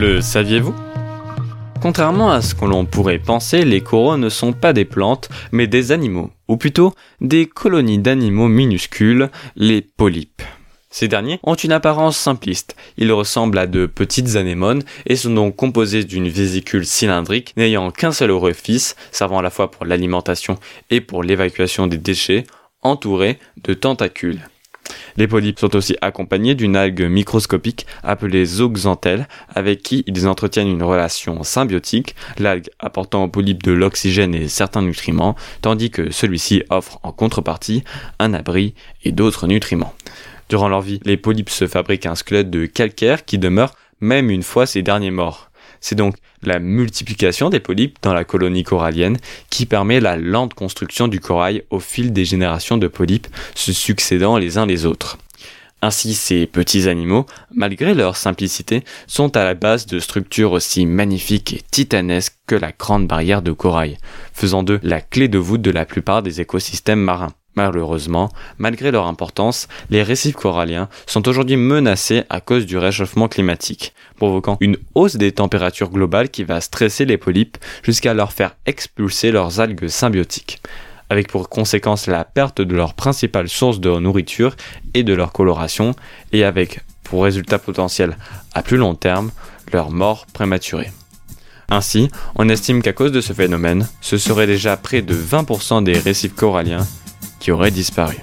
Le saviez-vous? Contrairement à ce que l'on pourrait penser, les coraux ne sont pas des plantes, mais des animaux, ou plutôt des colonies d'animaux minuscules, les polypes. Ces derniers ont une apparence simpliste. Ils ressemblent à de petites anémones et sont donc composés d'une vésicule cylindrique n'ayant qu'un seul orifice, servant à la fois pour l'alimentation et pour l'évacuation des déchets, entourés de tentacules. Les polypes sont aussi accompagnés d'une algue microscopique appelée zooxanthelle avec qui ils entretiennent une relation symbiotique, l'algue apportant aux polypes de l'oxygène et certains nutriments, tandis que celui-ci offre en contrepartie un abri et d'autres nutriments. Durant leur vie, les polypes se fabriquent un squelette de calcaire qui demeure même une fois ces derniers morts. C'est donc la multiplication des polypes dans la colonie corallienne qui permet la lente construction du corail au fil des générations de polypes se succédant les uns les autres. Ainsi, ces petits animaux, malgré leur simplicité, sont à la base de structures aussi magnifiques et titanesques que la grande barrière de corail, faisant d'eux la clé de voûte de la plupart des écosystèmes marins. Malheureusement, malgré leur importance, les récifs coralliens sont aujourd'hui menacés à cause du réchauffement climatique, provoquant une hausse des températures globales qui va stresser les polypes jusqu'à leur faire expulser leurs algues symbiotiques, avec pour conséquence la perte de leur principale source de nourriture et de leur coloration, et avec pour résultat potentiel à plus long terme leur mort prématurée. Ainsi, on estime qu'à cause de ce phénomène, ce serait déjà près de 20% des récifs coralliens qui aurait disparu.